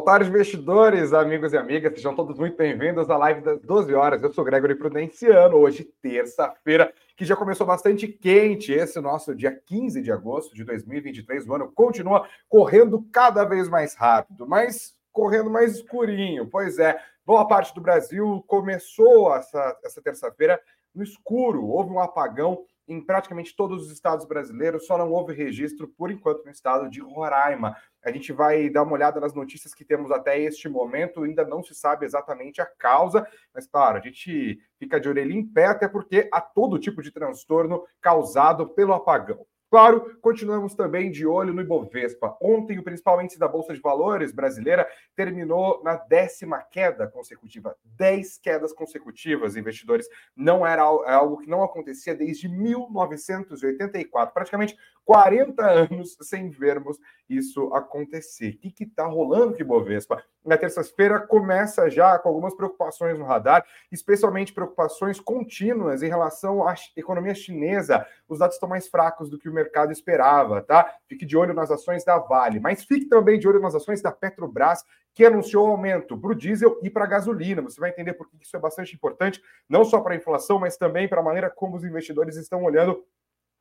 Tarde, investidores, amigos e amigas. Sejam todos muito bem-vindos à live das 12 horas. Eu sou Gregory Prudenciano. Hoje, terça-feira, que já começou bastante quente. Esse nosso dia 15 de agosto de 2023. O ano continua correndo cada vez mais rápido, mas correndo mais escurinho. Pois é, boa parte do Brasil começou essa, essa terça-feira no escuro. Houve um apagão em praticamente todos os estados brasileiros, só não houve registro, por enquanto, no estado de Roraima. A gente vai dar uma olhada nas notícias que temos até este momento, ainda não se sabe exatamente a causa, mas claro, a gente fica de orelha em pé, até porque há todo tipo de transtorno causado pelo apagão. Claro, continuamos também de olho no Ibovespa. Ontem, o principal índice da Bolsa de Valores brasileira terminou na décima queda consecutiva. Dez quedas consecutivas, investidores. Não era é algo que não acontecia desde 1984, praticamente 40 anos sem vermos isso acontecer. O que está rolando com o Ibovespa? Na terça-feira começa já com algumas preocupações no radar, especialmente preocupações contínuas em relação à economia chinesa. Os dados estão mais fracos do que o mercado esperava, tá? Fique de olho nas ações da Vale, mas fique também de olho nas ações da Petrobras, que anunciou aumento para o diesel e para a gasolina. Você vai entender por que isso é bastante importante, não só para a inflação, mas também para a maneira como os investidores estão olhando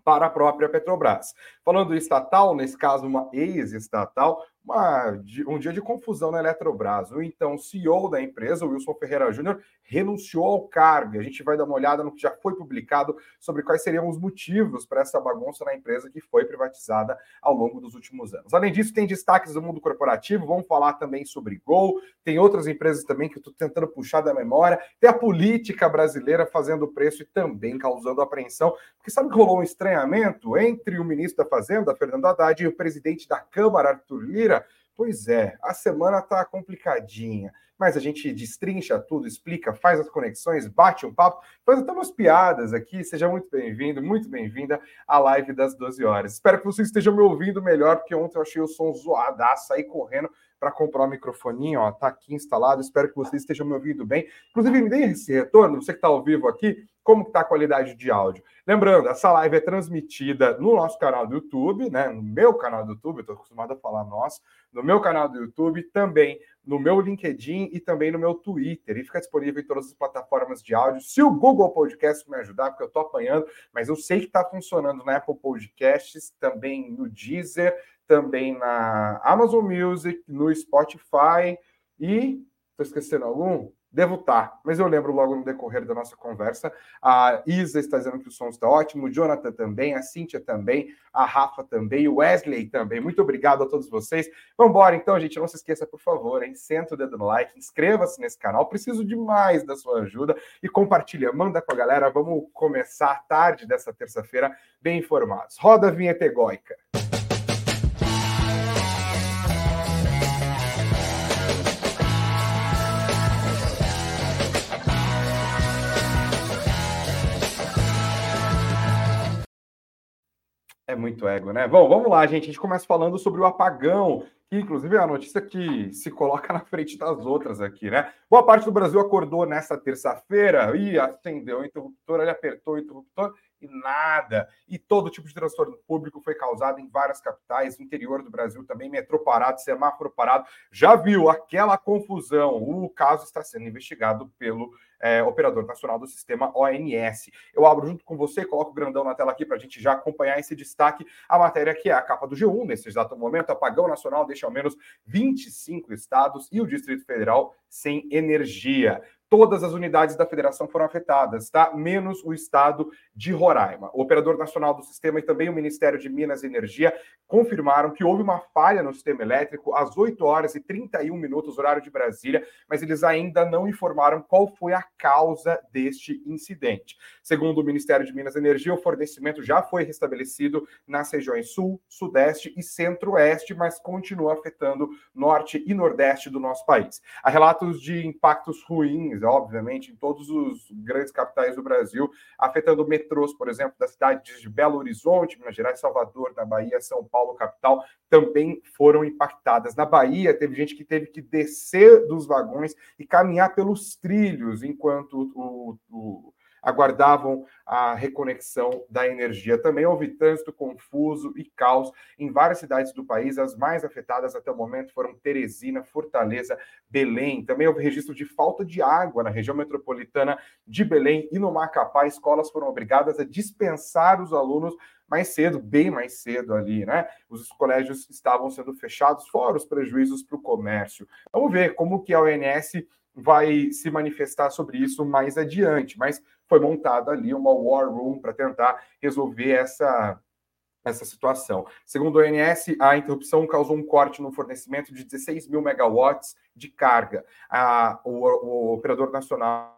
para a própria Petrobras. Falando estatal, nesse caso, uma ex-estatal, uma, um dia de confusão na Eletrobras. O então CEO da empresa, Wilson Ferreira Júnior, renunciou ao cargo. A gente vai dar uma olhada no que já foi publicado sobre quais seriam os motivos para essa bagunça na empresa que foi privatizada ao longo dos últimos anos. Além disso, tem destaques do mundo corporativo, vamos falar também sobre Gol, tem outras empresas também que eu estou tentando puxar da memória, tem a política brasileira fazendo preço e também causando apreensão, porque sabe que rolou um estranhamento entre o ministro da Fazenda, Fernando Haddad, e o presidente da Câmara, Arthur Lira, Pois é, a semana tá complicadinha, mas a gente destrincha tudo, explica, faz as conexões, bate um papo, faz até umas piadas aqui. Seja muito bem-vindo, muito bem-vinda à live das 12 horas. Espero que vocês estejam me ouvindo melhor, porque ontem eu achei o som zoadaço, saí correndo para comprar o um microfoninho, ó, tá aqui instalado. Espero que vocês estejam me ouvindo bem. Inclusive, me esse retorno, você que está ao vivo aqui, como está a qualidade de áudio. Lembrando, essa live é transmitida no nosso canal do YouTube, né? No meu canal do YouTube, estou acostumado a falar nosso, no meu canal do YouTube, também no meu LinkedIn e também no meu Twitter. E fica disponível em todas as plataformas de áudio. Se o Google Podcast me ajudar, porque eu estou apanhando, mas eu sei que está funcionando na Apple Podcasts, também no Deezer, também na Amazon Music, no Spotify e. Estou esquecendo algum? Devo estar, mas eu lembro logo no decorrer da nossa conversa. A Isa está dizendo que o som está ótimo, o Jonathan também, a Cíntia também, a Rafa também, o Wesley também. Muito obrigado a todos vocês. Vamos embora então, gente. Não se esqueça, por favor, hein? Senta o dedo no like, inscreva-se nesse canal. Preciso demais da sua ajuda e compartilha, manda com a galera. Vamos começar a tarde dessa terça-feira bem informados. Roda a vinheta egóica. É muito ego, né? Bom, vamos lá, gente. A gente começa falando sobre o apagão, inclusive é a notícia que se coloca na frente das outras aqui, né? Boa parte do Brasil acordou nessa terça-feira e acendeu o interruptor, ele apertou o interruptor e nada. E todo tipo de transtorno público foi causado em várias capitais, interior do Brasil também, metrô parado, semáforo parado. Já viu aquela confusão? O caso está sendo investigado pelo é, operador nacional do sistema ONS. Eu abro junto com você, coloco o grandão na tela aqui para a gente já acompanhar esse destaque. A matéria que é a capa do G1, nesse exato momento, apagão nacional deixa ao menos 25 estados e o Distrito Federal sem energia todas as unidades da federação foram afetadas, tá? Menos o estado de Roraima. O operador nacional do sistema e também o Ministério de Minas e Energia confirmaram que houve uma falha no sistema elétrico às 8 horas e 31 minutos, horário de Brasília, mas eles ainda não informaram qual foi a causa deste incidente. Segundo o Ministério de Minas e Energia, o fornecimento já foi restabelecido nas regiões Sul, Sudeste e Centro-Oeste, mas continua afetando Norte e Nordeste do nosso país. Há relatos de impactos ruins obviamente, em todos os grandes capitais do Brasil, afetando metrôs, por exemplo, da cidade de Belo Horizonte, Minas Gerais, Salvador, na Bahia, São Paulo, capital, também foram impactadas. Na Bahia, teve gente que teve que descer dos vagões e caminhar pelos trilhos, enquanto o, o aguardavam a reconexão da energia. Também houve trânsito confuso e caos em várias cidades do país. As mais afetadas até o momento foram Teresina, Fortaleza, Belém. Também houve registro de falta de água na região metropolitana de Belém e no Macapá. Escolas foram obrigadas a dispensar os alunos mais cedo, bem mais cedo ali, né? Os colégios estavam sendo fechados, fora os prejuízos para o comércio. Vamos ver como que a ONS vai se manifestar sobre isso mais adiante, mas foi montada ali uma war room para tentar resolver essa essa situação. Segundo o ONS, a interrupção causou um corte no fornecimento de 16 mil megawatts de carga. A, o, o operador nacional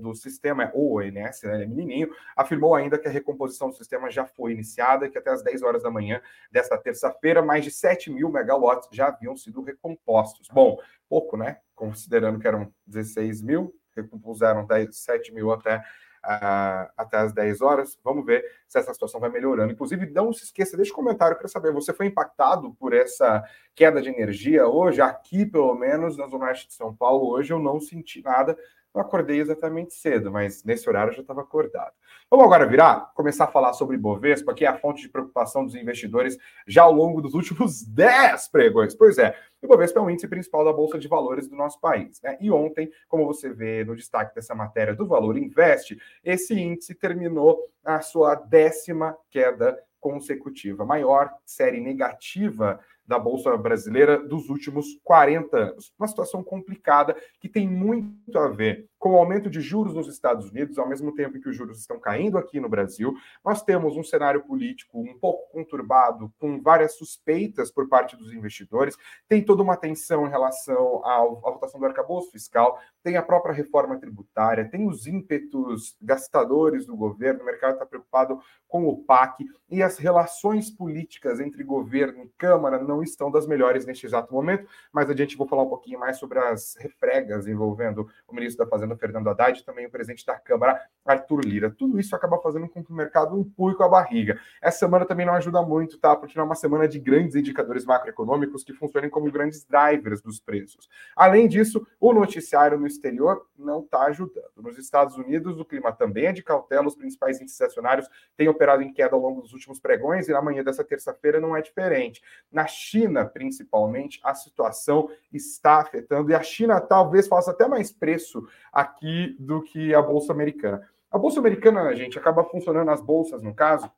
do sistema, o ONS, né, é menininho, afirmou ainda que a recomposição do sistema já foi iniciada e que até as 10 horas da manhã desta terça-feira, mais de 7 mil megawatts já haviam sido recompostos. Bom, pouco, né? Considerando que eram 16 mil, recompuseram 10, 7 mil até, uh, até as 10 horas. Vamos ver se essa situação vai melhorando. Inclusive, não se esqueça, deixa um comentário para saber, você foi impactado por essa queda de energia hoje? Aqui, pelo menos, na Zona Oeste de São Paulo, hoje eu não senti nada. Não acordei exatamente cedo, mas nesse horário eu já estava acordado. Vamos agora virar, começar a falar sobre Bovespa, que é a fonte de preocupação dos investidores já ao longo dos últimos 10 pregões. Pois é, o Bovespa é o índice principal da Bolsa de Valores do nosso país. Né? E ontem, como você vê no destaque dessa matéria do Valor Invest, esse índice terminou a sua décima queda consecutiva, maior série negativa da Bolsa Brasileira dos últimos 40 anos. Uma situação complicada que tem muito a ver com o aumento de juros nos Estados Unidos, ao mesmo tempo que os juros estão caindo aqui no Brasil. Nós temos um cenário político um pouco conturbado, com várias suspeitas por parte dos investidores. Tem toda uma tensão em relação à votação do arcabouço fiscal, tem a própria reforma tributária, tem os ímpetos gastadores do governo, o mercado está preocupado com o PAC e as relações políticas entre governo e Câmara não estão das melhores neste exato momento. Mais adiante vou falar um pouquinho mais sobre as refregas envolvendo o ministro da Fazenda, Fernando Haddad, também o presidente da Câmara, Arthur Lira. Tudo isso acaba fazendo com que o mercado empurre com a barriga. Essa semana também não ajuda muito, tá? Porque não é uma semana de grandes indicadores macroeconômicos que funcionem como grandes drivers dos preços. Além disso, o noticiário no exterior não está ajudando. Nos Estados Unidos, o clima também é de cautela, os principais índices acionários têm operado em queda ao longo dos últimos pregões e na manhã dessa terça-feira não é diferente. Na China, principalmente, a situação está afetando e a China talvez faça até mais preço aqui do que a bolsa americana. A bolsa americana, gente, acaba funcionando as bolsas, no caso,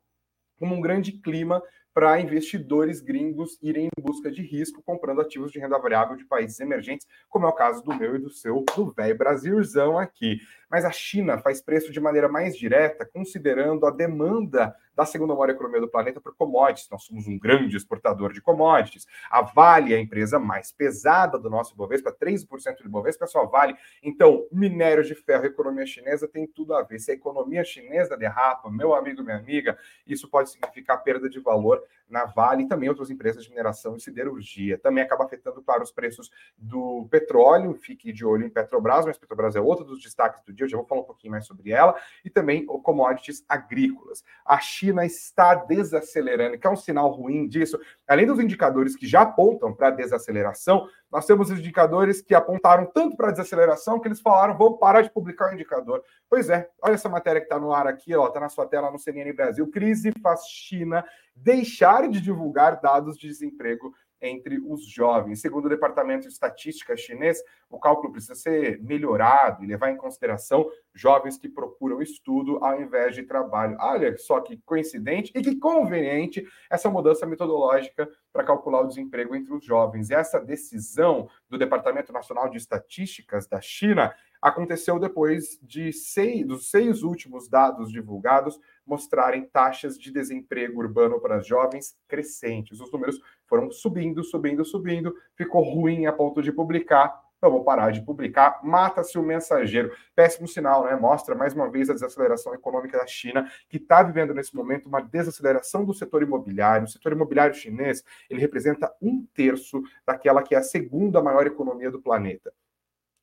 como um grande clima para investidores gringos irem em busca de risco comprando ativos de renda variável de países emergentes, como é o caso do meu e do seu, do velho Brasilzão aqui. Mas a China faz preço de maneira mais direta, considerando a demanda da segunda maior economia do planeta por commodities. Nós somos um grande exportador de commodities. A Vale é a empresa mais pesada do nosso Ibovespa, 13% do Ibovespa é só Vale. Então, minério de ferro, economia chinesa tem tudo a ver. Se a economia chinesa derrapa, meu amigo, minha amiga, isso pode significar perda de valor na Vale e também outras empresas de mineração e siderurgia. Também acaba afetando, claro, os preços do petróleo. Fique de olho em Petrobras, mas Petrobras é outro dos destaques do dia, eu já vou falar um pouquinho mais sobre ela. E também o commodities agrícolas. A China China está desacelerando, que é um sinal ruim disso. Além dos indicadores que já apontam para desaceleração, nós temos indicadores que apontaram tanto para desaceleração que eles falaram: vamos parar de publicar o indicador. Pois é, olha essa matéria que está no ar aqui, está na sua tela no CNN Brasil. Crise faz China deixar de divulgar dados de desemprego entre os jovens. Segundo o Departamento de Estatística chinês, o cálculo precisa ser melhorado e levar em consideração jovens que procuram estudo ao invés de trabalho. Olha só que coincidente e que conveniente essa mudança metodológica para calcular o desemprego entre os jovens. E essa decisão do Departamento Nacional de Estatísticas da China aconteceu depois de seis, dos seis últimos dados divulgados mostrarem taxas de desemprego urbano para jovens crescentes. Os números foram subindo, subindo, subindo, ficou ruim a ponto de publicar. Então, vou parar de publicar. Mata-se o mensageiro. Péssimo sinal, né? Mostra mais uma vez a desaceleração econômica da China, que está vivendo nesse momento uma desaceleração do setor imobiliário. O setor imobiliário chinês ele representa um terço daquela que é a segunda maior economia do planeta.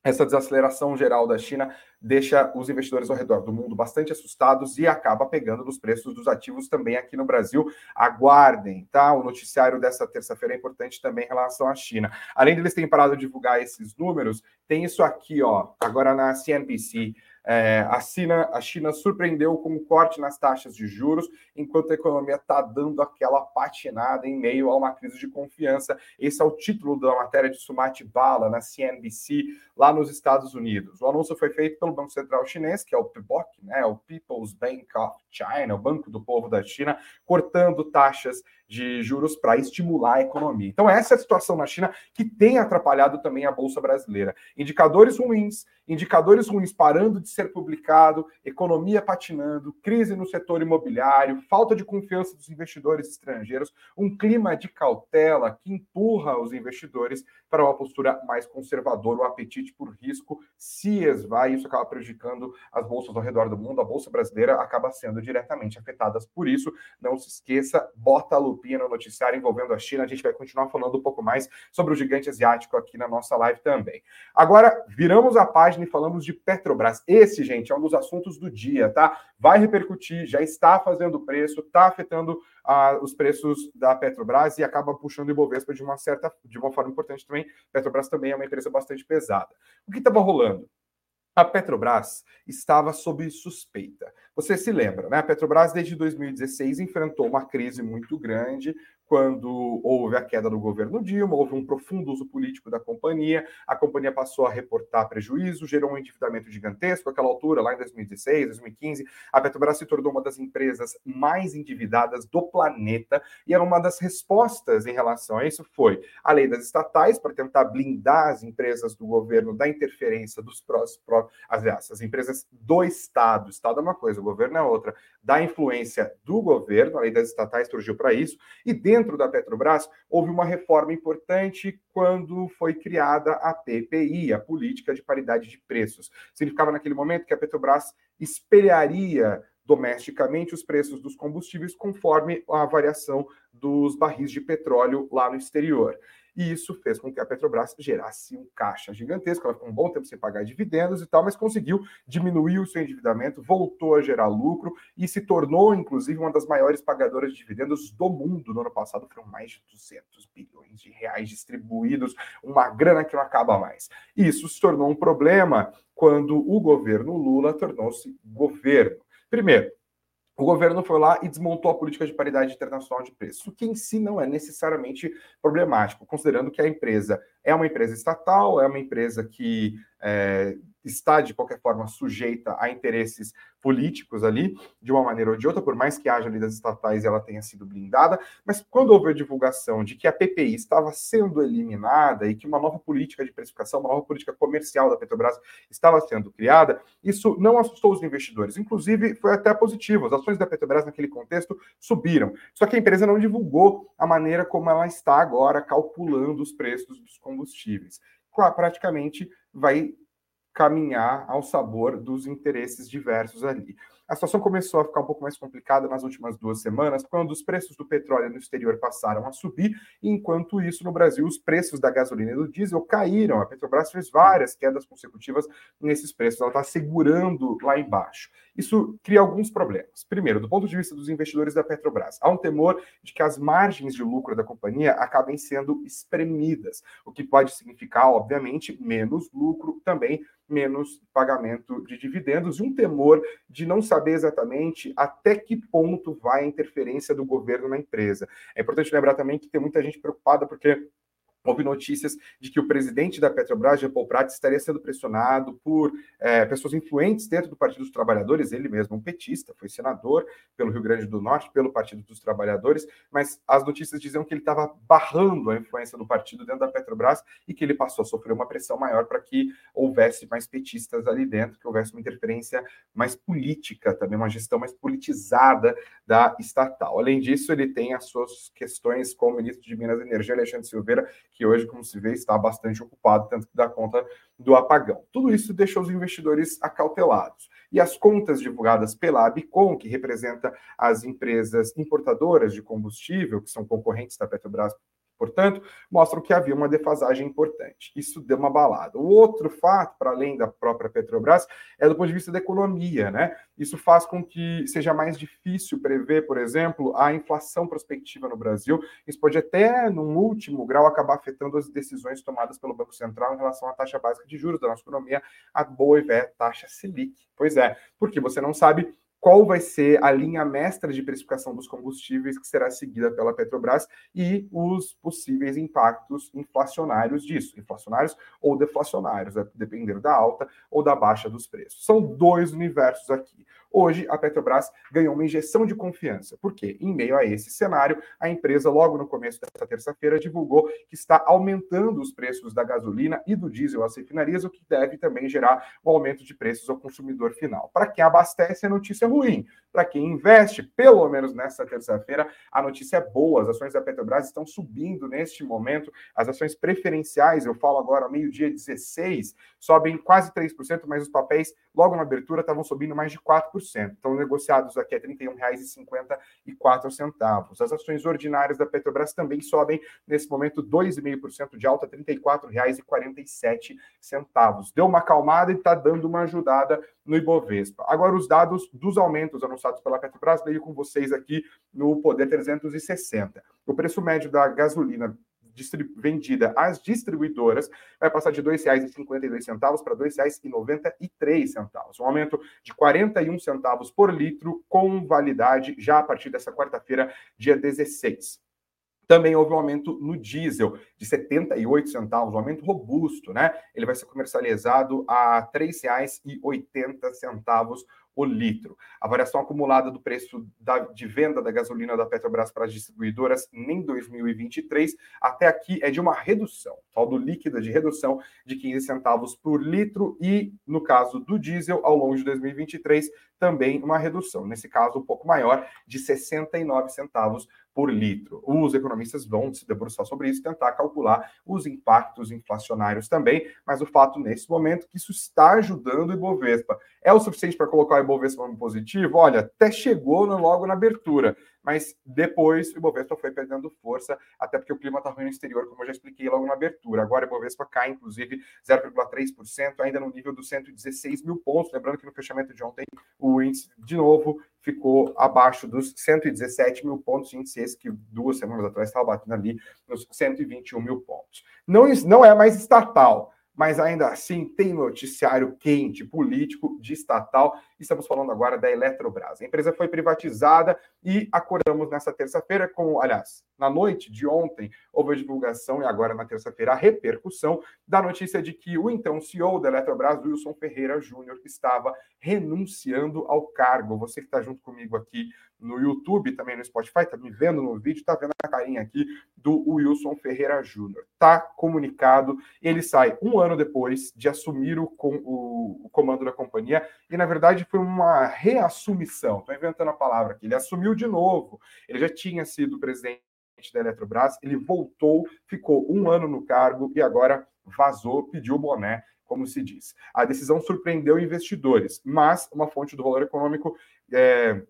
Essa desaceleração geral da China deixa os investidores ao redor do mundo bastante assustados e acaba pegando nos preços dos ativos também aqui no Brasil. Aguardem, tá? O noticiário dessa terça-feira é importante também em relação à China. Além de eles terem parado de divulgar esses números, tem isso aqui, ó, agora na CNBC. É, a, China, a China surpreendeu com o corte nas taxas de juros, enquanto a economia está dando aquela patinada em meio a uma crise de confiança. Esse é o título da matéria de Sumati Bala na CNBC, lá nos Estados Unidos. O anúncio foi feito pelo Banco Central Chinês, que é o PBOC, né, o People's Bank of China, o Banco do Povo da China, cortando taxas de juros para estimular a economia. Então, essa é a situação na China que tem atrapalhado também a Bolsa Brasileira. Indicadores ruins, indicadores ruins parando de ser publicado, economia patinando, crise no setor imobiliário, falta de confiança dos investidores estrangeiros, um clima de cautela que empurra os investidores para uma postura mais conservadora, o apetite por risco se esvai, isso acaba prejudicando as bolsas ao redor do mundo. A bolsa brasileira acaba sendo diretamente afetada por isso. Não se esqueça, bota a no noticiário envolvendo a China. A gente vai continuar falando um pouco mais sobre o gigante asiático aqui na nossa live também. Agora, viramos a página e falamos de Petrobras. Esse, gente, é um dos assuntos do dia, tá? Vai repercutir, já está fazendo preço, está afetando uh, os preços da Petrobras e acaba puxando o Ibovespa de uma certa, de uma forma importante também. Petrobras também é uma empresa bastante pesada. O que estava rolando? A Petrobras estava sob suspeita. Você se lembra, né? A Petrobras, desde 2016, enfrentou uma crise muito grande, quando houve a queda do governo Dilma, houve um profundo uso político da companhia, a companhia passou a reportar prejuízo, gerou um endividamento gigantesco. Aquela altura, lá em 2016, 2015, a Petrobras se tornou uma das empresas mais endividadas do planeta e era uma das respostas em relação a isso foi a lei das estatais para tentar blindar as empresas do governo da interferência dos prós, pró, aliás, as empresas do Estado. O Estado é uma coisa, o governo é outra. Da influência do governo, a lei das estatais surgiu para isso e dentro dentro da Petrobras, houve uma reforma importante quando foi criada a PPI, a Política de Paridade de Preços. Significava naquele momento que a Petrobras espelharia domesticamente os preços dos combustíveis conforme a variação dos barris de petróleo lá no exterior e isso fez com que a Petrobras gerasse um caixa gigantesco. Ela ficou um bom tempo sem pagar dividendos e tal, mas conseguiu diminuir o seu endividamento, voltou a gerar lucro e se tornou, inclusive, uma das maiores pagadoras de dividendos do mundo. No ano passado foram mais de 200 bilhões de reais distribuídos, uma grana que não acaba mais. Isso se tornou um problema quando o governo Lula tornou-se governo. Primeiro, o governo foi lá e desmontou a política de paridade internacional de preços, o que em si não é necessariamente problemático, considerando que a empresa é uma empresa estatal, é uma empresa que é, está, de qualquer forma, sujeita a interesses políticos ali, de uma maneira ou de outra, por mais que haja lidas estatais e ela tenha sido blindada, mas quando houve a divulgação de que a PPI estava sendo eliminada e que uma nova política de precificação, uma nova política comercial da Petrobras estava sendo criada, isso não assustou os investidores. Inclusive, foi até positivo. As ações da Petrobras naquele contexto subiram. Só que a empresa não divulgou a maneira como ela está agora calculando os preços dos combustíveis. Praticamente vai caminhar ao sabor dos interesses diversos ali. A situação começou a ficar um pouco mais complicada nas últimas duas semanas, quando os preços do petróleo no exterior passaram a subir, enquanto isso, no Brasil, os preços da gasolina e do diesel caíram. A Petrobras fez várias quedas consecutivas nesses preços, ela está segurando lá embaixo. Isso cria alguns problemas. Primeiro, do ponto de vista dos investidores da Petrobras, há um temor de que as margens de lucro da companhia acabem sendo espremidas, o que pode significar, obviamente, menos lucro, também menos pagamento de dividendos, e um temor de não saber exatamente até que ponto vai a interferência do governo na empresa. É importante lembrar também que tem muita gente preocupada porque houve notícias de que o presidente da Petrobras, Jean Paul Prats, estaria sendo pressionado por é, pessoas influentes dentro do Partido dos Trabalhadores, ele mesmo um petista, foi senador pelo Rio Grande do Norte, pelo Partido dos Trabalhadores, mas as notícias diziam que ele estava barrando a influência do partido dentro da Petrobras e que ele passou a sofrer uma pressão maior para que houvesse mais petistas ali dentro, que houvesse uma interferência mais política, também uma gestão mais politizada da estatal. Além disso, ele tem as suas questões com o ministro de Minas e Energia, Alexandre Silveira, que hoje, como se vê, está bastante ocupado, tanto que dá conta do apagão. Tudo isso deixou os investidores acautelados. E as contas divulgadas pela Abicom, que representa as empresas importadoras de combustível, que são concorrentes da Petrobras Portanto, mostram que havia uma defasagem importante. Isso deu uma balada. O outro fato, para além da própria Petrobras, é do ponto de vista da economia, né? Isso faz com que seja mais difícil prever, por exemplo, a inflação prospectiva no Brasil. Isso pode até, num último grau, acabar afetando as decisões tomadas pelo Banco Central em relação à taxa básica de juros da nossa economia, a boa e velha taxa Selic. Pois é, porque você não sabe qual vai ser a linha mestra de precificação dos combustíveis que será seguida pela Petrobras e os possíveis impactos inflacionários disso, inflacionários ou deflacionários, a depender da alta ou da baixa dos preços. São dois universos aqui. Hoje, a Petrobras ganhou uma injeção de confiança, porque, em meio a esse cenário, a empresa, logo no começo desta terça-feira, divulgou que está aumentando os preços da gasolina e do diesel às refinarias, o que deve também gerar um aumento de preços ao consumidor final. Para quem abastece, a notícia é ruim. Para quem investe, pelo menos nesta terça-feira, a notícia é boa. As ações da Petrobras estão subindo neste momento. As ações preferenciais, eu falo agora meio-dia 16, sobem quase 3%, mas os papéis, logo na abertura, estavam subindo mais de 4%. Estão negociados aqui a R$ 31,54. As ações ordinárias da Petrobras também sobem nesse momento 2,5% de alta, R$ 34,47. Deu uma acalmada e está dando uma ajudada no Ibovespa. Agora, os dados dos aumentos anunciados pela Petrobras, veio com vocês aqui no Poder 360. O preço médio da gasolina vendida às distribuidoras vai passar de R$ 2,52 para R$ 2,93, um aumento de 41 centavos por litro com validade já a partir dessa quarta-feira, dia 16. Também houve um aumento no diesel de 78 centavos, um aumento robusto, né? Ele vai ser comercializado a R$ 3,80 o litro. A variação acumulada do preço da, de venda da gasolina da Petrobras para as distribuidoras em 2023 até aqui é de uma redução, saldo líquida de redução de 15 centavos por litro e, no caso do diesel, ao longo de 2023, também uma redução, nesse caso um pouco maior, de 69 centavos por litro. Os economistas vão se debruçar sobre isso, tentar calcular os impactos inflacionários também, mas o fato nesse momento que isso está ajudando o Ibovespa. É o suficiente para colocar o Ibovespa no positivo? Olha, até chegou logo na abertura, mas depois o Ibovespa foi perdendo força, até porque o clima está ruim no exterior, como eu já expliquei logo na abertura. Agora o Ibovespa cai, inclusive, 0,3%, ainda no nível dos 116 mil pontos. Lembrando que no fechamento de ontem, o índice, de novo, ficou abaixo dos 117 mil pontos, índice esse que duas semanas atrás estava batendo ali nos 121 mil pontos. Não, não é mais estatal, mas ainda assim tem noticiário quente, político, de estatal. Estamos falando agora da Eletrobras. A empresa foi privatizada e acordamos nessa terça-feira com, aliás, na noite de ontem, houve a divulgação e agora na terça-feira a repercussão da notícia de que o então CEO da Eletrobras, Wilson Ferreira Júnior, estava renunciando ao cargo. Você que está junto comigo aqui no YouTube, também no Spotify, está me vendo no vídeo, está vendo a carinha aqui do Wilson Ferreira Júnior. Está comunicado, ele sai um ano depois de assumir o, com, o, o comando da companhia, e na verdade foi uma reassumição, estou inventando a palavra aqui, ele assumiu de novo, ele já tinha sido presidente da Eletrobras, ele voltou, ficou um ano no cargo e agora vazou, pediu o boné, como se diz. A decisão surpreendeu investidores, mas uma fonte do valor econômico é,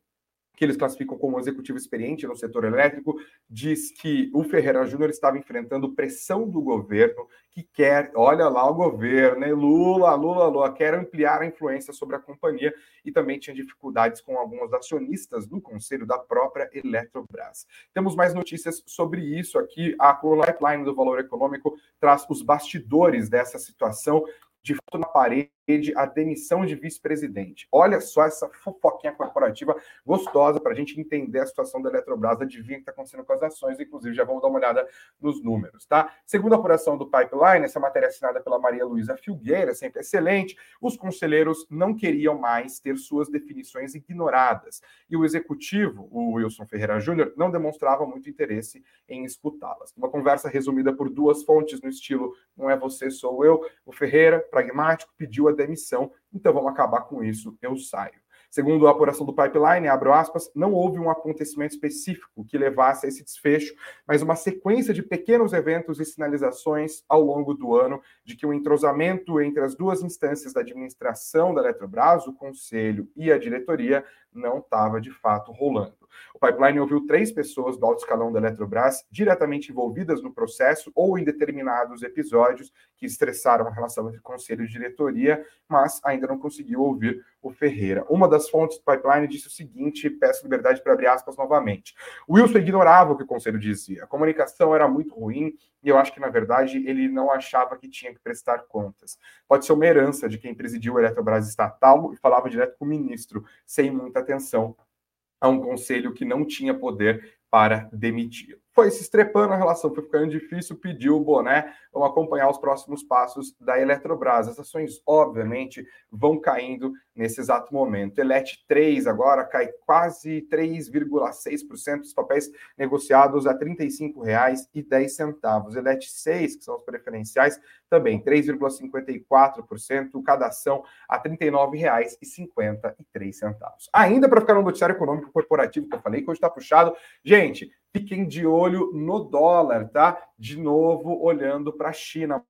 que eles classificam como executivo experiente no setor elétrico, diz que o Ferreira Júnior estava enfrentando pressão do governo, que quer, olha lá o governo? Lula, Lula, Lula, quer ampliar a influência sobre a companhia e também tinha dificuldades com alguns acionistas do conselho da própria Eletrobras. Temos mais notícias sobre isso aqui. A Lifeline do Valor Econômico traz os bastidores dessa situação de fato na parede a demissão de vice-presidente. Olha só essa fofoquinha corporativa gostosa para a gente entender a situação da Eletrobras, adivinha o que está acontecendo com as ações, inclusive já vamos dar uma olhada nos números, tá? Segundo a apuração do Pipeline, essa matéria assinada pela Maria Luísa Filgueira, sempre excelente, os conselheiros não queriam mais ter suas definições ignoradas e o executivo, o Wilson Ferreira Júnior, não demonstrava muito interesse em escutá-las. Uma conversa resumida por duas fontes no estilo não é você, sou eu, o Ferreira, pragmático, pediu a demissão, então vamos acabar com isso, eu saio. Segundo a apuração do Pipeline, abro aspas, não houve um acontecimento específico que levasse a esse desfecho, mas uma sequência de pequenos eventos e sinalizações ao longo do ano de que o entrosamento entre as duas instâncias da administração da Eletrobras, o conselho e a diretoria, não estava de fato rolando. O pipeline ouviu três pessoas do alto escalão da Eletrobras diretamente envolvidas no processo ou em determinados episódios que estressaram a relação entre conselho e diretoria, mas ainda não conseguiu ouvir o Ferreira. Uma das fontes do pipeline disse o seguinte: peço liberdade para abrir aspas novamente. Wilson ignorava o que o conselho dizia. A comunicação era muito ruim e eu acho que, na verdade, ele não achava que tinha que prestar contas. Pode ser uma herança de quem presidiu a Eletrobras estatal e falava direto com o ministro, sem muita atenção a um conselho que não tinha poder para demitir foi se estrepando a relação, foi ficando difícil, pediu o boné, vamos acompanhar os próximos passos da Eletrobras. As ações, obviamente, vão caindo nesse exato momento. Elet 3 agora cai quase 3,6%, os papéis negociados a R$ 35,10. Elet 6, que são os preferenciais, também 3,54%, cada ação a R$ 39,53. Ainda para ficar no noticiário econômico corporativo que eu falei, que hoje está puxado, gente, fiquem de olho no dólar, tá? De novo, olhando para a China.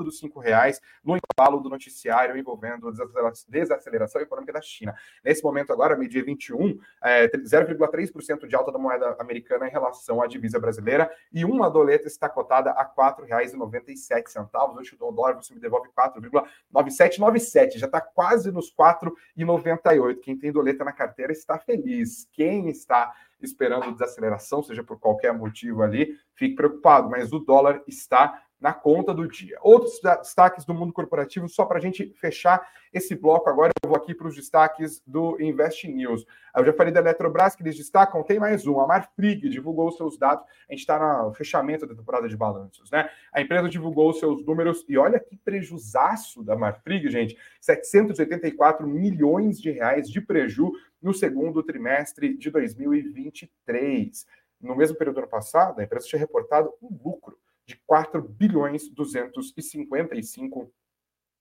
Dos cinco reais no intervalo do noticiário envolvendo a desaceleração econômica da China. Nesse momento agora, meio-dia 21, é, 0,3% de alta da moeda americana em relação à divisa brasileira e uma doleta está cotada a R$ 4,97. Hoje o dólar você me devolve 4,9797, já está quase nos 4,98. Quem tem doleta na carteira está feliz. Quem está esperando desaceleração, seja por qualquer motivo ali, fique preocupado, mas o dólar está na conta do dia. Outros destaques do mundo corporativo, só para a gente fechar esse bloco agora, eu vou aqui para os destaques do Invest News. Eu já falei da Eletrobras, que eles destacam, tem mais um. A Marfrig divulgou seus dados, a gente está no fechamento da temporada de balanços, né? A empresa divulgou seus números e olha que prejuzaço da Marfrig, gente. 784 milhões de reais de preju no segundo trimestre de 2023. No mesmo período do ano passado, a empresa tinha reportado um lucro de 4 bilhões 255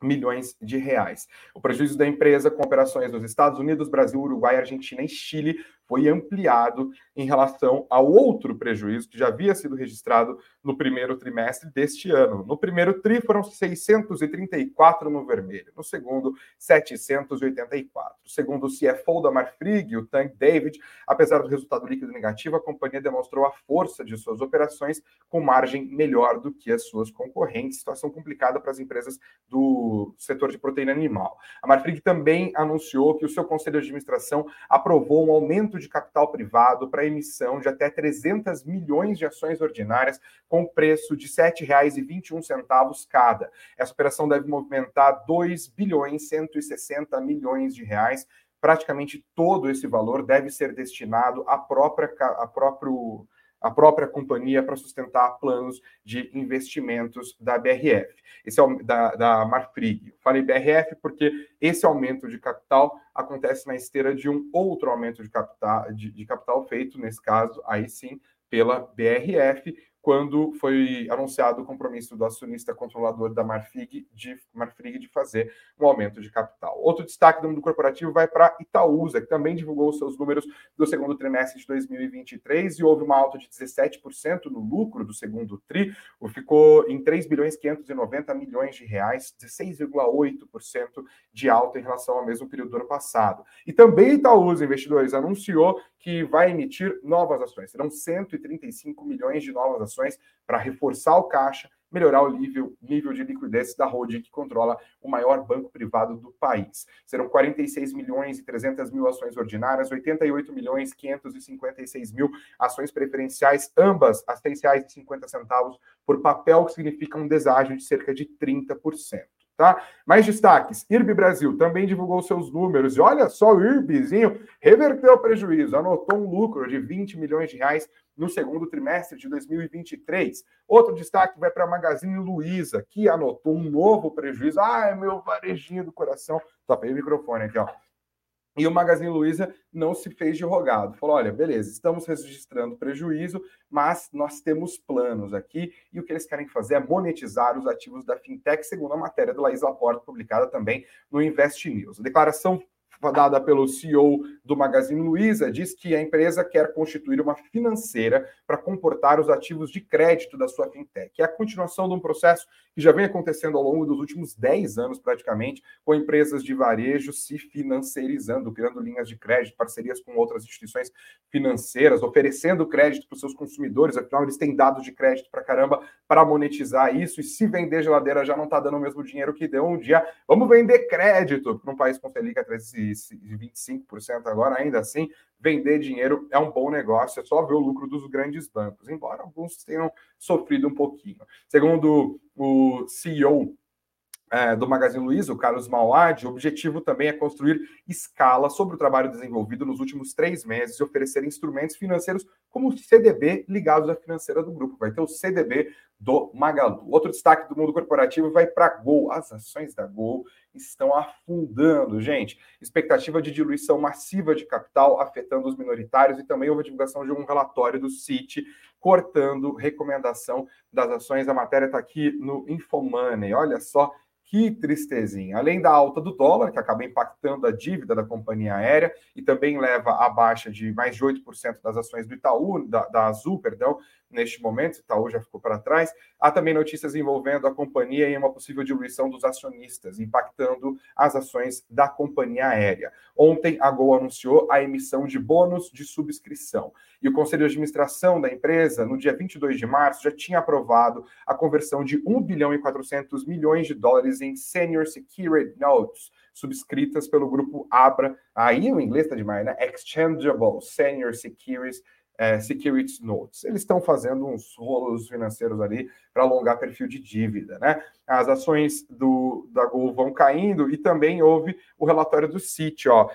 milhões de reais. O prejuízo da empresa com operações nos Estados Unidos, Brasil, Uruguai, Argentina e Chile foi ampliado em relação ao outro prejuízo que já havia sido registrado no primeiro trimestre deste ano. No primeiro tri foram 634 no vermelho, no segundo 784. Segundo o CFO da Marfrig, o Tank David, apesar do resultado líquido negativo, a companhia demonstrou a força de suas operações com margem melhor do que as suas concorrentes, situação complicada para as empresas do setor de proteína animal. A Marfrig também anunciou que o seu conselho de administração aprovou um aumento de capital privado para emissão de até 300 milhões de ações ordinárias com preço de R$ 7,21 cada. Essa operação deve movimentar 2 bilhões 160 milhões de reais. Praticamente todo esse valor deve ser destinado à própria, à próprio a própria companhia para sustentar planos de investimentos da BRF, esse é da, da Marfrig. Falei BRF porque esse aumento de capital acontece na esteira de um outro aumento de capital, de, de capital feito, nesse caso, aí sim, pela BRF, quando foi anunciado o compromisso do acionista controlador da Marfrig de, Marfrig de fazer um aumento de capital. Outro destaque do mundo corporativo vai para Itaúsa, que também divulgou seus números do segundo trimestre de 2023 e houve uma alta de 17% no lucro do segundo tri, ficou em 3 bilhões 590 milhões de reais, 16,8% de alta em relação ao mesmo período do ano passado. E também Itaúsa, investidores, anunciou que vai emitir novas ações. Serão 135 milhões de novas ações para reforçar o caixa, melhorar o nível, nível de liquidez da holding que controla o maior banco privado do país. Serão 46 milhões e 300 mil ações ordinárias, 88 milhões e 556 mil ações preferenciais, ambas a R$ 6,50 por papel, que significa um deságio de cerca de 30%. Tá? Mais destaques: IRB Brasil também divulgou seus números. E olha só, o IRBzinho reverteu o prejuízo, anotou um lucro de 20 milhões de reais no segundo trimestre de 2023. Outro destaque vai para a Magazine Luiza, que anotou um novo prejuízo. Ah, meu varejinho do coração. Topei o microfone aqui, ó. E o Magazine Luiza não se fez de rogado. Falou: olha, beleza, estamos registrando prejuízo, mas nós temos planos aqui e o que eles querem fazer é monetizar os ativos da fintech, segundo a matéria do Laís Laporte, publicada também no Invest News. A declaração dada pelo CEO do Magazine Luiza, diz que a empresa quer constituir uma financeira para comportar os ativos de crédito da sua fintech. É a continuação de um processo que já vem acontecendo ao longo dos últimos 10 anos, praticamente, com empresas de varejo se financeirizando, criando linhas de crédito, parcerias com outras instituições financeiras, oferecendo crédito para os seus consumidores, afinal, eles têm dados de crédito para caramba para monetizar isso, e se vender geladeira já não está dando o mesmo dinheiro que deu um dia, vamos vender crédito para um país com Selic 25% agora, ainda assim, vender dinheiro é um bom negócio, é só ver o lucro dos grandes bancos, embora alguns tenham sofrido um pouquinho. Segundo o CEO é, do Magazine Luiza, o Carlos Mauad, o objetivo também é construir escala sobre o trabalho desenvolvido nos últimos três meses e oferecer instrumentos financeiros como o CDB ligados à financeira do grupo. Vai ter o CDB do Magalu. Outro destaque do mundo corporativo vai para a Gol. As ações da Gol estão afundando, gente. Expectativa de diluição massiva de capital afetando os minoritários e também houve a divulgação de um relatório do Citi cortando recomendação das ações. A matéria está aqui no Infomoney. Olha só que tristezinha. Além da alta do dólar, que acaba impactando a dívida da companhia aérea e também leva à baixa de mais de 8% das ações do Itaú, da, da Azul, perdão, neste momento, Itaú já ficou para trás. Há também notícias envolvendo a companhia e uma possível diluição dos acionistas, impactando as ações da companhia aérea. Ontem, a Gol anunciou a emissão de bônus de subscrição. E o Conselho de Administração da empresa, no dia 22 de março, já tinha aprovado a conversão de 1 bilhão e 400 milhões de dólares em Senior Secured Notes, subscritas pelo grupo Abra. Aí o inglês está demais, né? Exchangeable Senior Securities é, Securities Notes. Eles estão fazendo uns rolos financeiros ali para alongar perfil de dívida, né? As ações do, da Gol vão caindo e também houve o relatório do Citi, ó,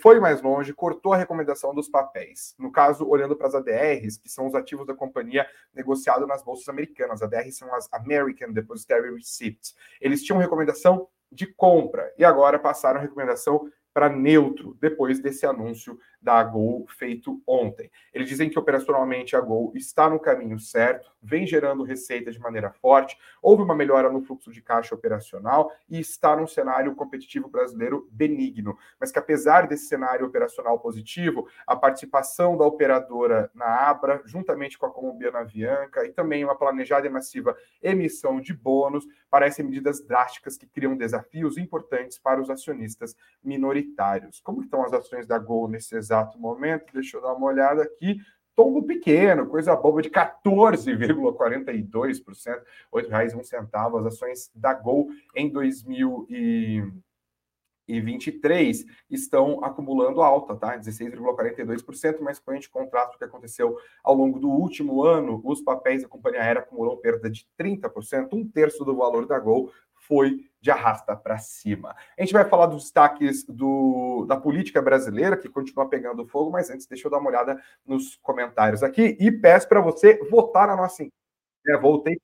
foi mais longe, cortou a recomendação dos papéis. No caso, olhando para as ADRs, que são os ativos da companhia negociados nas bolsas americanas. ADRs são as American Depositary Receipts. Eles tinham recomendação de compra e agora passaram a recomendação para neutro depois desse anúncio da Gol feito ontem. Eles dizem que operacionalmente a Gol está no caminho certo, vem gerando receita de maneira forte, houve uma melhora no fluxo de caixa operacional e está num cenário competitivo brasileiro benigno, mas que apesar desse cenário operacional positivo, a participação da operadora na Abra, juntamente com a colombiana Avianca e também uma planejada e massiva emissão de bônus, parecem medidas drásticas que criam desafios importantes para os acionistas minoritários. Como estão as ações da Gol nesse exato exato momento, deixa eu dar uma olhada aqui. Tombo pequeno, coisa boba de 14,42%, R$ 8,01 as ações da Gol em 2023 estão acumulando alta, tá? 16,42%, mas com a gente contrasta o que aconteceu ao longo do último ano, os papéis da companhia aérea acumulam perda de 30%, um terço do valor da Gol foi de arrasta para cima. A gente vai falar dos destaques do, da política brasileira, que continua pegando fogo, mas antes deixa eu dar uma olhada nos comentários aqui e peço para você votar na nossa. É, voltei.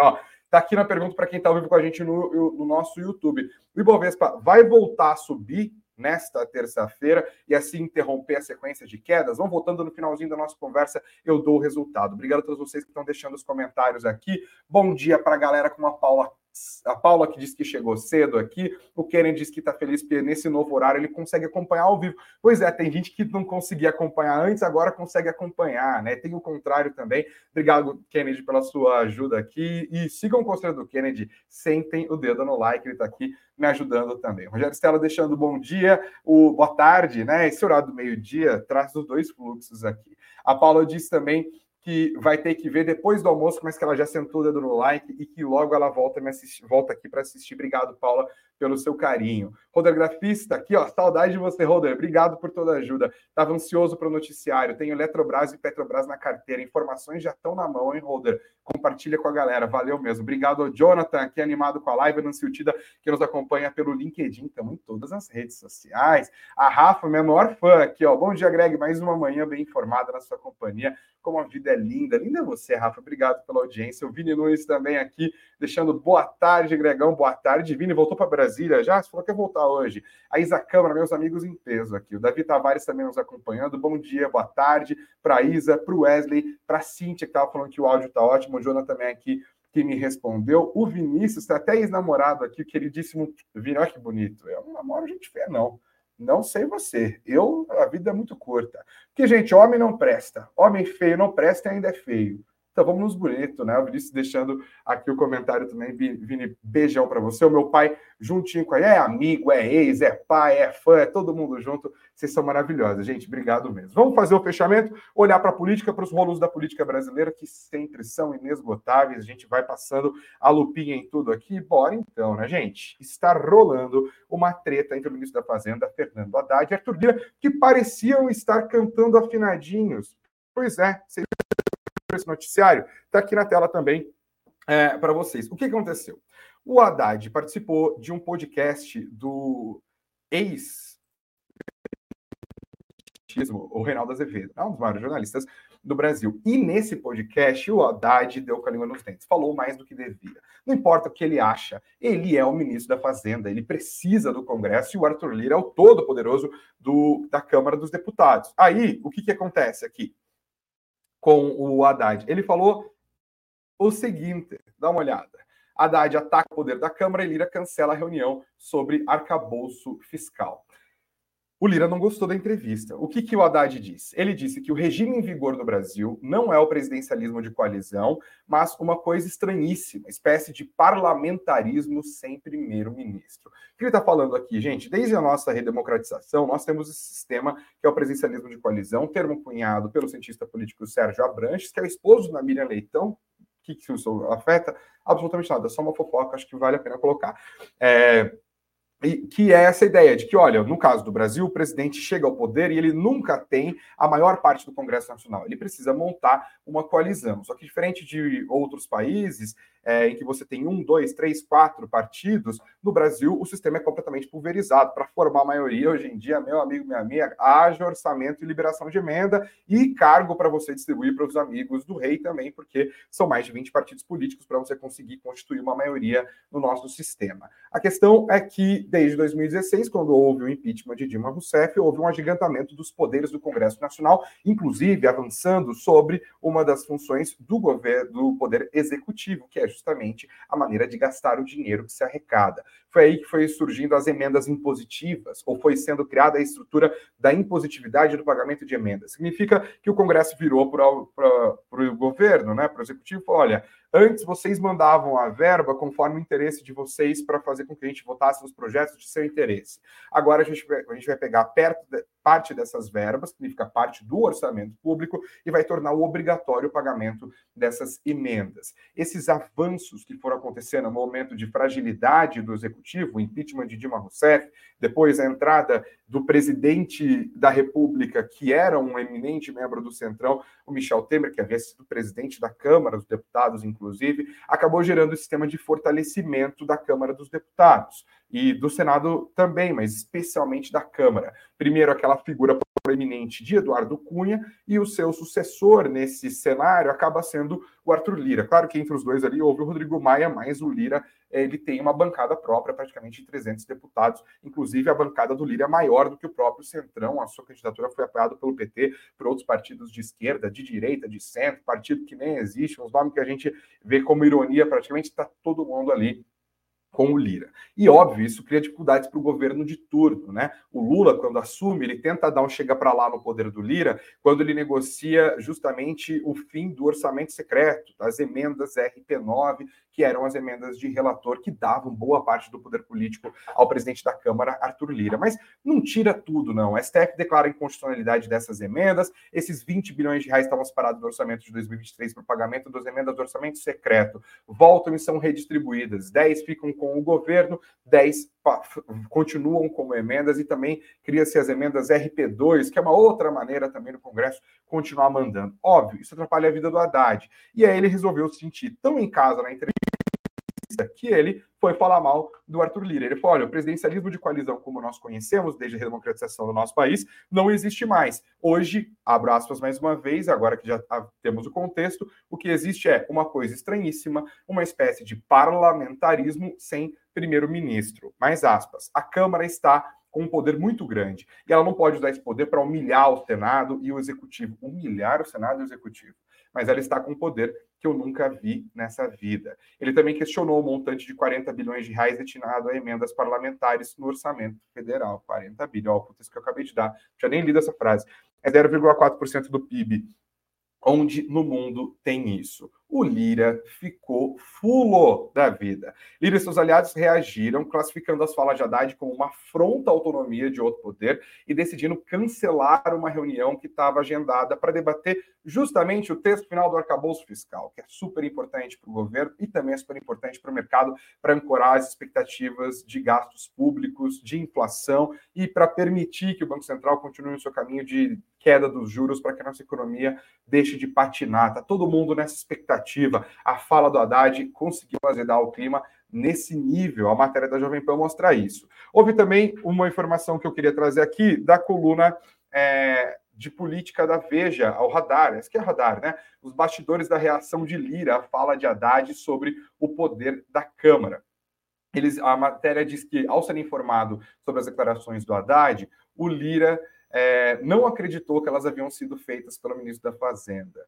Ó, tá aqui na pergunta para quem está ao vivo com a gente no, no nosso YouTube. O Ibovespa vai voltar a subir nesta terça-feira e assim interromper a sequência de quedas. Vão voltando no finalzinho da nossa conversa, eu dou o resultado. Obrigado a todos vocês que estão deixando os comentários aqui. Bom dia para a galera com a Paula a Paula que disse que chegou cedo aqui, o Kennedy disse que está feliz porque nesse novo horário ele consegue acompanhar ao vivo. Pois é, tem gente que não conseguia acompanhar antes, agora consegue acompanhar, né? Tem o contrário também. Obrigado, Kennedy, pela sua ajuda aqui. E sigam o conselho do Kennedy, sentem o dedo no like, ele está aqui me ajudando também. Rogério Stella deixando bom dia, o boa tarde, né? Esse horário do meio-dia traz os dois fluxos aqui. A Paula disse também que vai ter que ver depois do almoço, mas que ela já sentou o dedo no like e que logo ela volta, me assistir, volta aqui para assistir. Obrigado, Paula, pelo seu carinho. Roder Grafista, aqui, ó, saudade de você, Roder. Obrigado por toda a ajuda. Estava ansioso para o noticiário. Tenho Eletrobras e Petrobras na carteira. Informações já estão na mão, hein, Roder? Compartilha com a galera. Valeu mesmo. Obrigado Jonathan, aqui animado com a live, Nancy Tida, que nos acompanha pelo LinkedIn, estamos em todas as redes sociais. A Rafa, minha maior fã aqui, ó. Bom dia, Greg. Mais uma manhã bem informada na sua companhia. Como a vida é linda. Linda é você, Rafa. Obrigado pela audiência. O Vini Nunes também aqui, deixando boa tarde, Gregão. Boa tarde. Vini voltou para Brasília já? Você falou que ia voltar hoje. A Isa Câmara, meus amigos em peso aqui. O Davi Tavares também nos acompanhando. Bom dia, boa tarde para Isa, para o Wesley, para Cíntia, que estava falando que o áudio está ótimo. O Jonathan também aqui que me respondeu. O Vinícius, tá até ex-namorado aqui, o queridíssimo Vini, olha que bonito. Eu não namoro gente feia, não. Não sei você. Eu, a vida é muito curta. Porque, gente, homem não presta. Homem feio não presta e ainda é feio. Então vamos nos bonito, né? O Vinícius deixando aqui o comentário também. Vini, beijão para você. O meu pai, juntinho com ele, é amigo, é ex, é pai, é fã, é todo mundo junto. Vocês são maravilhosos, gente. Obrigado mesmo. Vamos fazer o fechamento, olhar para a política, para os rolos da política brasileira, que sempre são inesgotáveis. A gente vai passando a lupinha em tudo aqui. Bora então, né, gente? Está rolando uma treta entre o ministro da Fazenda, Fernando Haddad, e Arthur Lira, que pareciam estar cantando afinadinhos. Pois é, vocês esse noticiário, está aqui na tela também é, para vocês. O que aconteceu? O Haddad participou de um podcast do ex o Reinaldo Azevedo, é um dos maiores jornalistas do Brasil. E nesse podcast, o Haddad deu com a língua nos dentes, falou mais do que devia. Não importa o que ele acha, ele é o ministro da Fazenda, ele precisa do Congresso e o Arthur Lira é o todo-poderoso da Câmara dos Deputados. Aí, o que, que acontece aqui? Com o Haddad. Ele falou o seguinte: dá uma olhada. Haddad ataca o poder da Câmara e Lira cancela a reunião sobre arcabouço fiscal. O Lira não gostou da entrevista. O que, que o Haddad disse? Ele disse que o regime em vigor no Brasil não é o presidencialismo de coalizão, mas uma coisa estranhíssima, espécie de parlamentarismo sem primeiro-ministro. O que ele está falando aqui, gente? Desde a nossa redemocratização, nós temos esse sistema que é o presidencialismo de coalizão, termo cunhado pelo cientista político Sérgio Abranches, que é o esposo da Miriam Leitão, que, que isso afeta? Absolutamente nada, só uma fofoca, acho que vale a pena colocar. É, que é essa ideia de que, olha, no caso do Brasil, o presidente chega ao poder e ele nunca tem a maior parte do Congresso Nacional. Ele precisa montar uma coalizão. Só que, diferente de outros países, é, em que você tem um, dois, três, quatro partidos, no Brasil o sistema é completamente pulverizado. Para formar a maioria, hoje em dia, meu amigo, minha amiga, haja orçamento e liberação de emenda e cargo para você distribuir para os amigos do rei também, porque são mais de 20 partidos políticos para você conseguir constituir uma maioria no nosso sistema. A questão é que, desde 2016, quando houve o impeachment de Dilma Rousseff, houve um agigantamento dos poderes do Congresso Nacional, inclusive avançando sobre uma das funções do governo, do poder executivo, que é justamente a maneira de gastar o dinheiro que se arrecada. Foi aí que foi surgindo as emendas impositivas, ou foi sendo criada a estrutura da impositividade do pagamento de emendas. Significa que o Congresso virou para o governo, né, para o executivo, olha, Antes, vocês mandavam a verba conforme o interesse de vocês para fazer com que a gente votasse nos projetos de seu interesse. Agora, a gente, a gente vai pegar perto de, parte dessas verbas, significa parte do orçamento público, e vai tornar o obrigatório o pagamento dessas emendas. Esses avanços que foram acontecendo no momento de fragilidade do executivo, o impeachment de Dilma Rousseff, depois a entrada do presidente da República, que era um eminente membro do Centrão, o Michel Temer, que havia sido presidente da Câmara dos Deputados, inclusive, acabou gerando um sistema de fortalecimento da Câmara dos Deputados e do Senado também, mas especialmente da Câmara. Primeiro, aquela figura proeminente de Eduardo Cunha e o seu sucessor nesse cenário acaba sendo o Arthur Lira. Claro que entre os dois ali houve o Rodrigo Maia, mas o Lira ele tem uma bancada própria, praticamente 300 deputados. Inclusive, a bancada do Lira é maior do que o próprio Centrão. A sua candidatura foi apoiada pelo PT, por outros partidos de esquerda, de direita, de centro, partido que nem existe, uns nomes que a gente vê como ironia, praticamente está todo mundo ali com o Lira. E óbvio, isso cria dificuldades para o governo de turno, né? O Lula, quando assume, ele tenta dar um chega para lá no poder do Lira, quando ele negocia justamente o fim do orçamento secreto, das emendas RP9, que eram as emendas de relator que davam boa parte do poder político ao presidente da Câmara, Arthur Lira. Mas não tira tudo, não. A STF declara a inconstitucionalidade dessas emendas, esses 20 bilhões de reais estavam separados do orçamento de 2023 para o pagamento das emendas do orçamento secreto, voltam e são redistribuídas, 10 ficam com o governo, 10 continuam como emendas e também cria-se as emendas RP2, que é uma outra maneira também do Congresso continuar mandando. Óbvio, isso atrapalha a vida do Haddad. E aí ele resolveu se sentir tão em casa na entrevista que ele foi falar mal do Arthur Lira. Ele falou: olha, o presidencialismo de coalizão, como nós conhecemos desde a redemocratização do nosso país, não existe mais. Hoje, abro aspas mais uma vez, agora que já temos o contexto, o que existe é uma coisa estranhíssima, uma espécie de parlamentarismo sem primeiro-ministro. Mais aspas. A Câmara está com um poder muito grande. E ela não pode usar esse poder para humilhar o Senado e o Executivo. Humilhar o Senado e o Executivo. Mas ela está com um poder que eu nunca vi nessa vida. Ele também questionou o montante de 40 bilhões de reais destinado a emendas parlamentares no orçamento federal. 40 bilhões, puta, isso que eu acabei de dar. Já nem li essa frase. É 0,4% do PIB. Onde no mundo tem isso? O Lira ficou fulo da vida. Lira e seus aliados reagiram, classificando as falas de Haddad como uma afronta à autonomia de outro poder e decidindo cancelar uma reunião que estava agendada para debater justamente o texto final do arcabouço fiscal, que é super importante para o governo e também é super importante para o mercado para ancorar as expectativas de gastos públicos, de inflação e para permitir que o Banco Central continue no seu caminho de queda dos juros para que a nossa economia deixe de patinar. Está todo mundo nessa expectativa A fala do Haddad conseguiu azedar o clima nesse nível. A matéria da Jovem Pan mostra isso. Houve também uma informação que eu queria trazer aqui da coluna é, de política da Veja ao radar. Esse que é radar, né? Os bastidores da reação de Lira à fala de Haddad sobre o poder da Câmara. Eles, a matéria diz que, ao ser informado sobre as declarações do Haddad, o Lira é, não acreditou que elas haviam sido feitas pelo ministro da Fazenda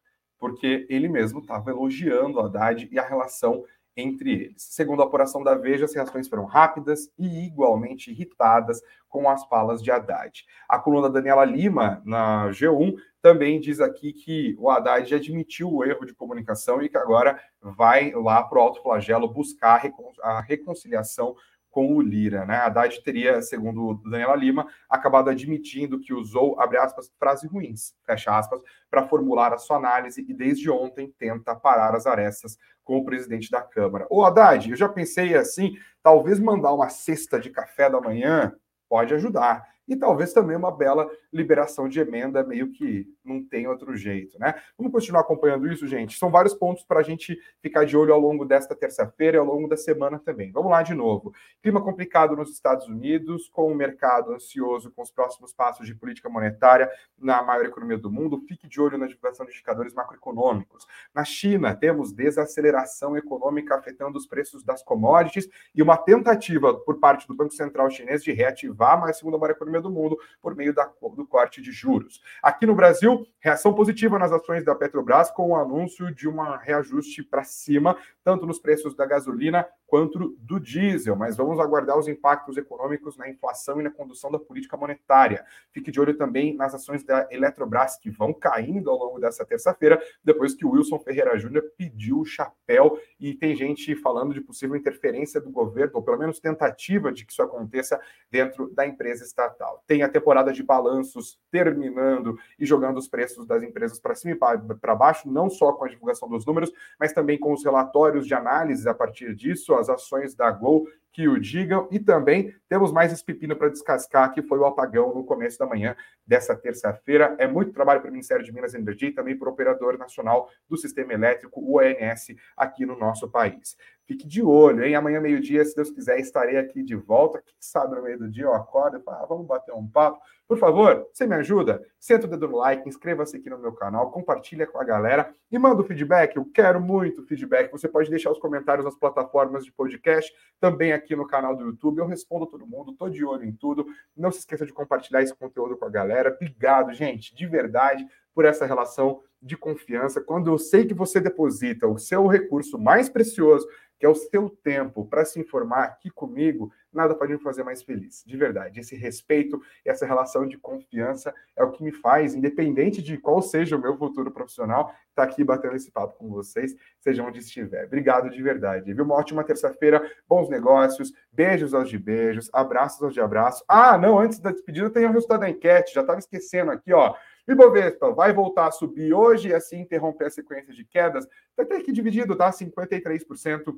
porque ele mesmo estava elogiando Haddad e a relação entre eles. Segundo a apuração da Veja, as reações foram rápidas e igualmente irritadas com as falas de Haddad. A coluna Daniela Lima, na G1, também diz aqui que o Haddad admitiu o erro de comunicação e que agora vai lá para o alto flagelo buscar a reconciliação com o Lira. Né? Haddad teria, segundo Daniela Lima, acabado admitindo que usou, abre aspas, frases ruins, fecha aspas, para formular a sua análise e desde ontem tenta parar as arestas com o presidente da Câmara. Ô Haddad, eu já pensei assim, talvez mandar uma cesta de café da manhã pode ajudar e talvez também uma bela liberação de emenda, meio que não tem outro jeito, né? Vamos continuar acompanhando isso, gente. São vários pontos para a gente ficar de olho ao longo desta terça-feira e ao longo da semana também. Vamos lá de novo. Clima complicado nos Estados Unidos, com o mercado ansioso com os próximos passos de política monetária na maior economia do mundo. Fique de olho na divulgação de indicadores macroeconômicos. Na China, temos desaceleração econômica afetando os preços das commodities e uma tentativa por parte do Banco Central chinês de reativar a segunda maior economia do mundo por meio da, do corte de juros. Aqui no Brasil, reação positiva nas ações da Petrobras com o anúncio de um reajuste para cima, tanto nos preços da gasolina quanto do diesel. Mas vamos aguardar os impactos econômicos na inflação e na condução da política monetária. Fique de olho também nas ações da Eletrobras, que vão caindo ao longo dessa terça-feira, depois que o Wilson Ferreira Júnior pediu o chapéu e tem gente falando de possível interferência do governo, ou pelo menos tentativa de que isso aconteça dentro da empresa estatal. Tem a temporada de balanços terminando e jogando os preços das empresas para cima e para baixo, não só com a divulgação dos números, mas também com os relatórios de análise a partir disso, as ações da Gol que o digam. E também temos mais esse pepino para descascar, que foi o apagão no começo da manhã dessa terça-feira. É muito trabalho para o Ministério de Minas e Energia e também para o Operador Nacional do Sistema Elétrico, o ONS, aqui no nosso país. Fique de olho, hein? Amanhã, meio-dia, se Deus quiser, estarei aqui de volta. Quem sabe no meio do dia eu acordo e falo, ah, vamos bater um papo. Por favor, você me ajuda? Senta o dedo no like, inscreva-se aqui no meu canal, compartilha com a galera e manda o feedback. Eu quero muito feedback. Você pode deixar os comentários nas plataformas de podcast, também aqui no canal do YouTube. Eu respondo todo mundo, tô de olho em tudo. Não se esqueça de compartilhar esse conteúdo com a galera. Obrigado, gente, de verdade, por essa relação de confiança. Quando eu sei que você deposita o seu recurso mais precioso, que é o seu tempo para se informar aqui comigo, nada pode me fazer mais feliz, de verdade. Esse respeito, essa relação de confiança é o que me faz, independente de qual seja o meu futuro profissional, estar tá aqui batendo esse papo com vocês, seja onde estiver. Obrigado de verdade. Viu? Uma ótima terça-feira, bons negócios, beijos aos de beijos, abraços aos de abraços. Ah, não, antes da despedida tem o resultado da enquete, já estava esquecendo aqui, ó. Ibovespa vai voltar a subir hoje e assim interromper a sequência de quedas. Vai ter que dividido, tá? 53%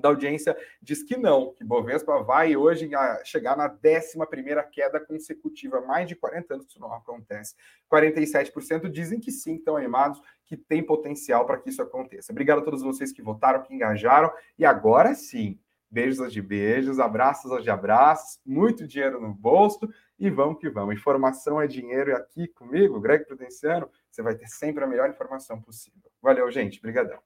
da audiência diz que não, que Bovespa vai hoje chegar na 11 queda consecutiva, mais de 40 anos que isso não acontece. 47% dizem que sim, estão animados, que tem potencial para que isso aconteça. Obrigado a todos vocês que votaram, que engajaram, e agora sim, beijos de beijos, abraços de abraços, muito dinheiro no bolso e vamos que vamos. Informação é dinheiro e aqui comigo, Greg Prudenciano, você vai ter sempre a melhor informação possível. Valeu, gente. Obrigadão.